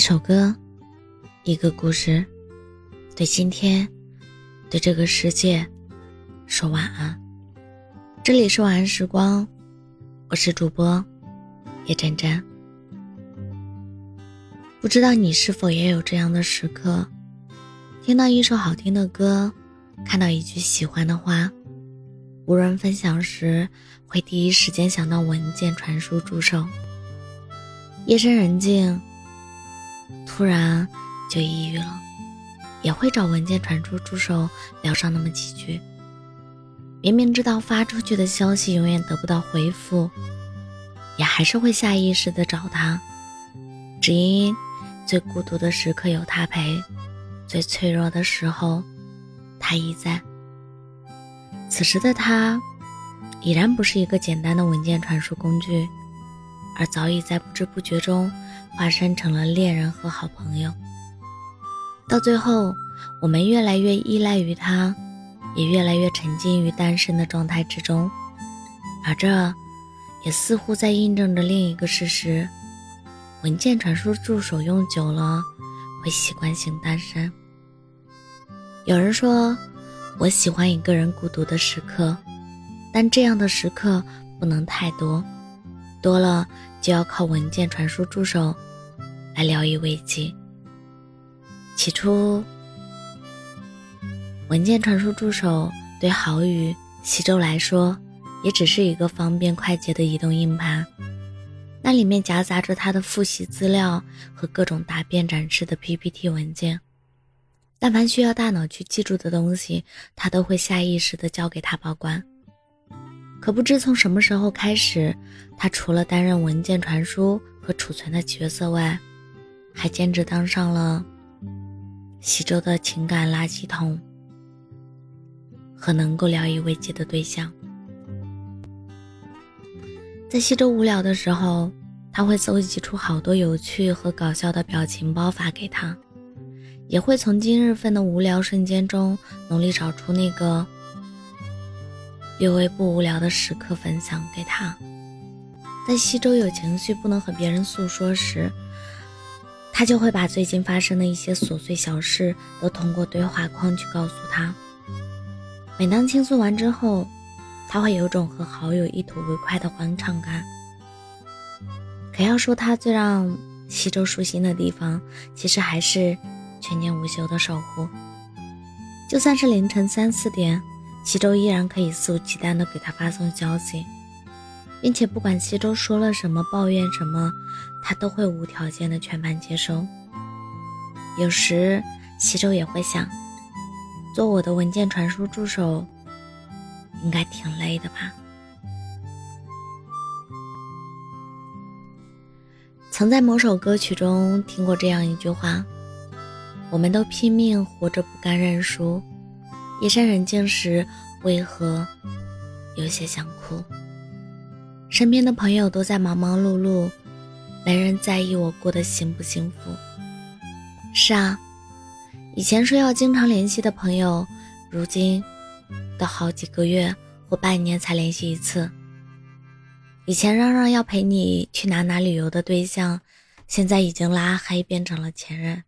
一首歌，一个故事，对今天，对这个世界，说晚安。这里是晚安时光，我是主播叶真真。不知道你是否也有这样的时刻，听到一首好听的歌，看到一句喜欢的话，无人分享时，会第一时间想到文件传输助手。夜深人静。突然就抑郁了，也会找文件传输助手聊上那么几句。明明知道发出去的消息永远得不到回复，也还是会下意识的找他，只因最孤独的时刻有他陪，最脆弱的时候他亦在。此时的他，已然不是一个简单的文件传输工具，而早已在不知不觉中。化身成了恋人和好朋友，到最后，我们越来越依赖于他，也越来越沉浸于单身的状态之中，而这，也似乎在印证着另一个事实：文件传输助手用久了，会习惯性单身。有人说，我喜欢一个人孤独的时刻，但这样的时刻不能太多，多了。就要靠文件传输助手来聊以慰藉。起初，文件传输助手对郝宇、西周来说，也只是一个方便快捷的移动硬盘，那里面夹杂着他的复习资料和各种答辩展示的 PPT 文件。但凡需要大脑去记住的东西，他都会下意识地交给他保管。可不知从什么时候开始，他除了担任文件传输和储存的角色外，还兼职当上了西周的情感垃圾桶和能够聊以慰藉的对象。在西周无聊的时候，他会搜集出好多有趣和搞笑的表情包发给他，也会从今日份的无聊瞬间中努力找出那个。略微不无聊的时刻分享给他，在西周有情绪不能和别人诉说时，他就会把最近发生的一些琐碎小事都通过对话框去告诉他。每当倾诉完之后，他会有种和好友一吐为快的欢畅感。可要说他最让西周舒心的地方，其实还是全年无休的守护，就算是凌晨三四点。西周依然可以肆无忌惮地给他发送消息，并且不管西周说了什么、抱怨什么，他都会无条件的全盘接收。有时西周也会想，做我的文件传输助手，应该挺累的吧？曾在某首歌曲中听过这样一句话：“我们都拼命活着，不甘认输。”夜深人静时，为何有些想哭？身边的朋友都在忙忙碌碌，没人在意我过得幸不幸福。是啊，以前说要经常联系的朋友，如今都好几个月或半年才联系一次。以前嚷嚷要陪你去哪哪旅游的对象，现在已经拉黑变成了前任。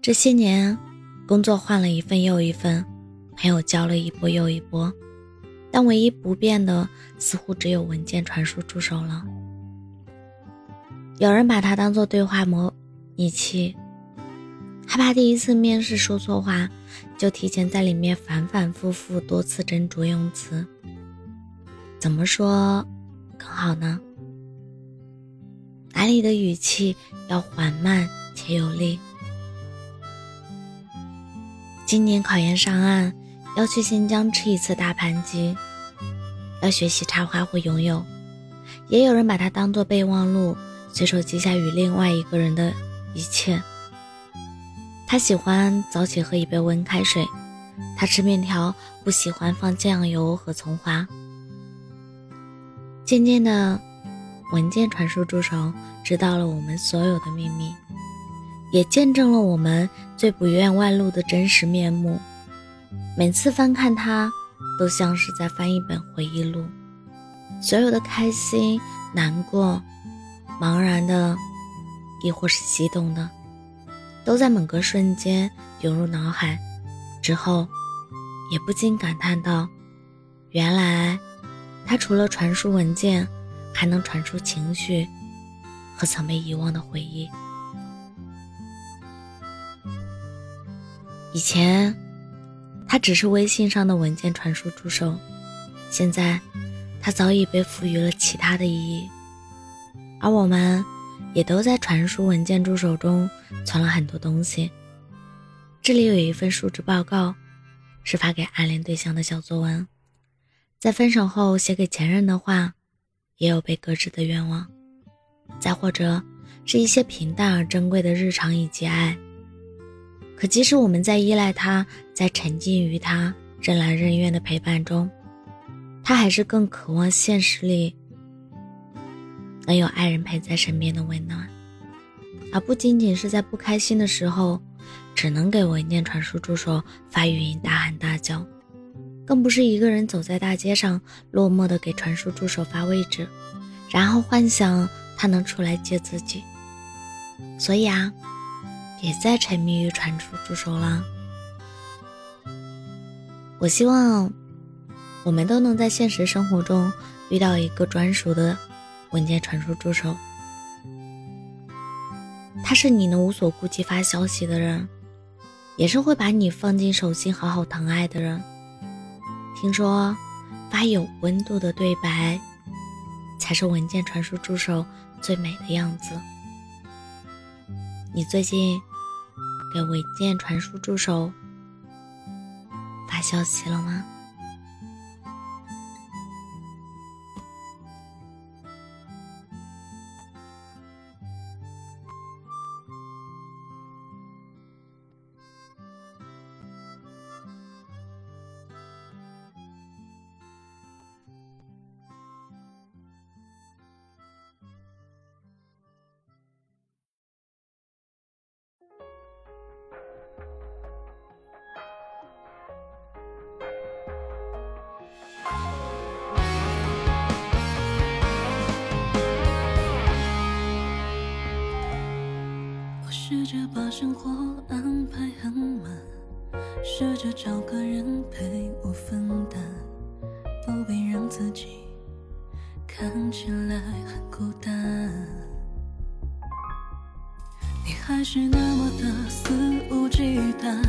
这些年。工作换了一份又一份，朋友交了一波又一波，但唯一不变的似乎只有文件传输助手了。有人把它当做对话模拟器，害怕第一次面试说错话，就提前在里面反反复复多次斟酌用词。怎么说更好呢？哪里的语气要缓慢且有力？今年考研上岸，要去新疆吃一次大盘鸡，要学习插花或游泳，也有人把它当做备忘录，随手记下与另外一个人的一切。他喜欢早起喝一杯温开水，他吃面条不喜欢放酱油和葱花。渐渐的，文件传输助手知道了我们所有的秘密。也见证了我们最不愿外露的真实面目。每次翻看它，都像是在翻一本回忆录，所有的开心、难过、茫然的，亦或是激动的，都在某个瞬间涌入脑海，之后也不禁感叹道：“原来，它除了传输文件，还能传输情绪和曾被遗忘的回忆。”以前，它只是微信上的文件传输助手，现在，它早已被赋予了其他的意义，而我们。也都在传输文件助手中存了很多东西。这里有一份述职报告，是发给暗恋对象的小作文；在分手后写给前任的话，也有被搁置的愿望；再或者是一些平淡而珍贵的日常以及爱。可即使我们在依赖他，在沉浸于他任劳任怨的陪伴中，他还是更渴望现实里。能有爱人陪在身边的温暖，而不仅仅是在不开心的时候，只能给文件传输助手发语音大喊大叫，更不是一个人走在大街上，落寞的给传输助手发位置，然后幻想他能出来接自己。所以啊，别再沉迷于传输助手了。我希望，我们都能在现实生活中遇到一个专属的。文件传输助手，他是你能无所顾忌发消息的人，也是会把你放进手心好好疼爱的人。听说，发有温度的对白，才是文件传输助手最美的样子。你最近给文件传输助手发消息了吗？把生活安排很满，试着找个人陪我分担，不必让自己看起来很孤单。你还是那么的肆无忌惮，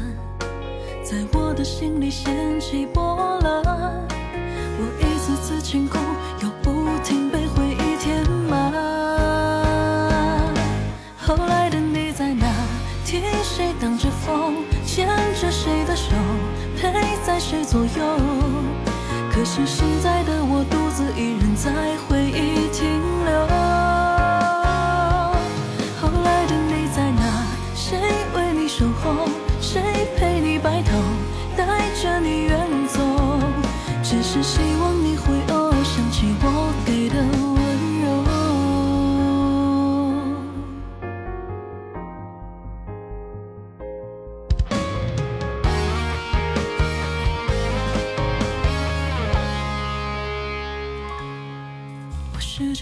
在我的心里掀起波澜，我一次次清空，有？可是现在的我，独自一人在回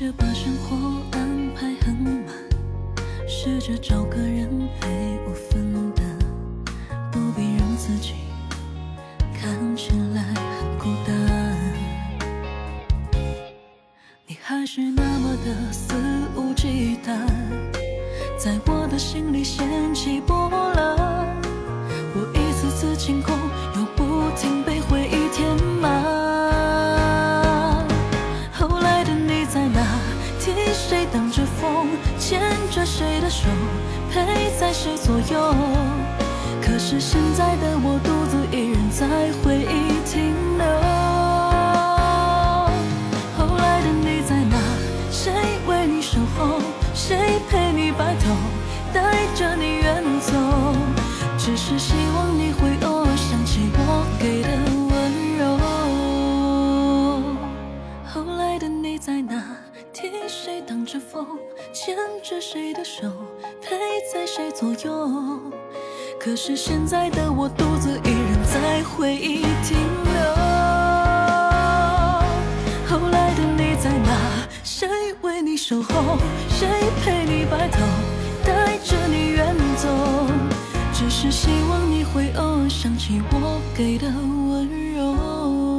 着把生活安排很满，试着找个人陪我分担，不必让自己看起来很孤单。你还是那么的肆无忌惮，在我的心里掀起波澜。我一次次清手，陪在谁左右？可是现在的我，现在的我独自一人在回忆停留。后来的你在哪？谁为你守候？谁陪你白头？带着你远走？只是希望你会偶尔想起我给的温柔。